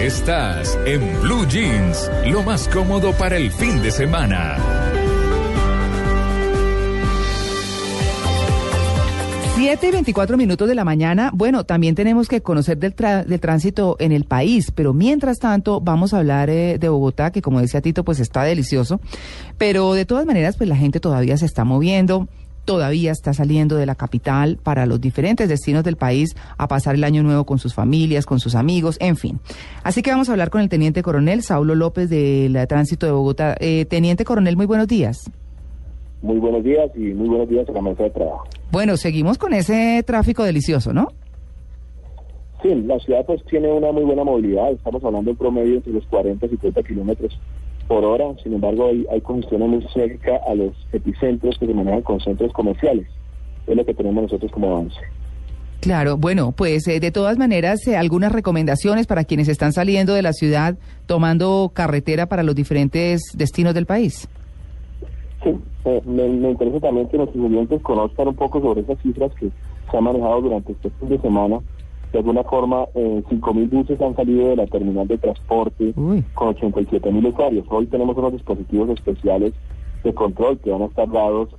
Estás en Blue Jeans, lo más cómodo para el fin de semana. 7 y 24 minutos de la mañana. Bueno, también tenemos que conocer del tránsito en el país, pero mientras tanto vamos a hablar eh, de Bogotá, que como decía Tito, pues está delicioso. Pero de todas maneras, pues la gente todavía se está moviendo, todavía está saliendo de la capital para los diferentes destinos del país a pasar el año nuevo con sus familias, con sus amigos, en fin. Así que vamos a hablar con el teniente coronel Saulo López del tránsito de Bogotá. Eh, teniente coronel, muy buenos días. Muy buenos días y muy buenos días a la mesa de trabajo. Bueno, seguimos con ese tráfico delicioso, ¿no? Sí, la ciudad pues tiene una muy buena movilidad, estamos hablando en promedio entre los 40 y 50 kilómetros por hora, sin embargo hay, hay congestiones muy cerca a los epicentros que se manejan con centros comerciales, es lo que tenemos nosotros como avance. Claro, bueno, pues eh, de todas maneras, eh, algunas recomendaciones para quienes están saliendo de la ciudad tomando carretera para los diferentes destinos del país. Sí, eh, me, me interesa también que nuestros oyentes conozcan un poco sobre esas cifras que se han manejado durante este fin de semana. De alguna forma, eh, 5.000 buses han salido de la terminal de transporte Uy. con 87.000 usuarios. Hoy tenemos unos dispositivos especiales de control que van a estar dados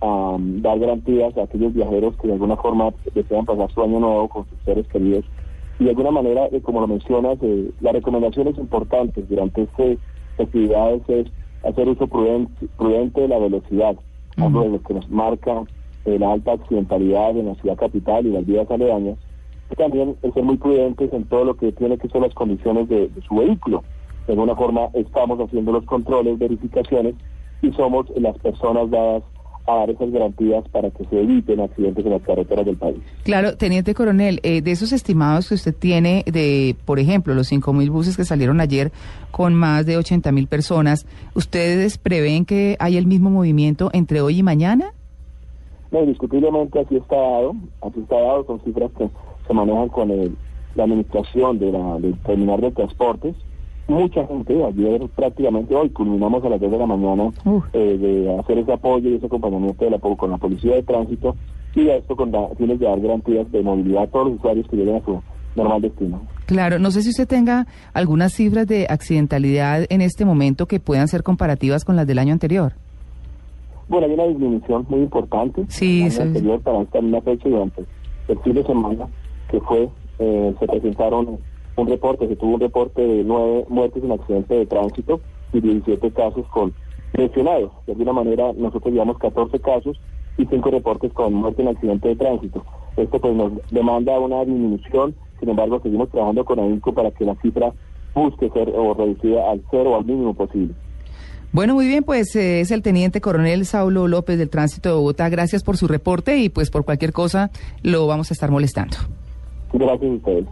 a um, dar garantías a aquellos viajeros que de alguna forma desean pasar su año nuevo con sus seres queridos. Y de alguna manera, eh, como lo mencionas, eh, las recomendaciones importantes durante estas actividades es hacer uso prudente, prudente de la velocidad, algo de lo que nos marca eh, la alta accidentalidad en la ciudad capital y las vías aledañas. También es ser muy prudentes en todo lo que tiene que ser las condiciones de, de su vehículo. De alguna forma estamos haciendo los controles, verificaciones y somos las personas dadas a dar esas garantías para que se eviten accidentes en las carreteras del país. Claro, teniente coronel, eh, de esos estimados que usted tiene de, por ejemplo, los 5.000 buses que salieron ayer con más de 80.000 personas, ¿ustedes prevén que hay el mismo movimiento entre hoy y mañana? No, indiscutiblemente así está dado, así está dado, son cifras que se manejan con el- la administración de la, del terminal de transportes. Mucha gente, ayer prácticamente hoy, culminamos a las 10 de la mañana eh, de hacer ese apoyo y ese acompañamiento de la, con la policía de tránsito y a esto con fines de dar garantías de movilidad a todos los usuarios que lleguen a su normal destino. Claro, no sé si usted tenga algunas cifras de accidentalidad en este momento que puedan ser comparativas con las del año anterior. Bueno, hay una disminución muy importante. Sí, el año es. anterior para esta misma fecha durante el fin de semana que fue, eh, se presentaron un reporte, se tuvo un reporte de nueve muertes en accidente de tránsito y 17 casos con lesionados. De alguna manera nosotros llevamos 14 casos y 5 reportes con muerte en accidente de tránsito. Esto pues nos demanda una disminución, sin embargo seguimos trabajando con AINCO para que la cifra busque ser o reducida al cero o al mínimo posible. Bueno, muy bien, pues eh, es el teniente coronel Saulo López del Tránsito de Bogotá. Gracias por su reporte y pues por cualquier cosa lo vamos a estar molestando. Gracias a ustedes.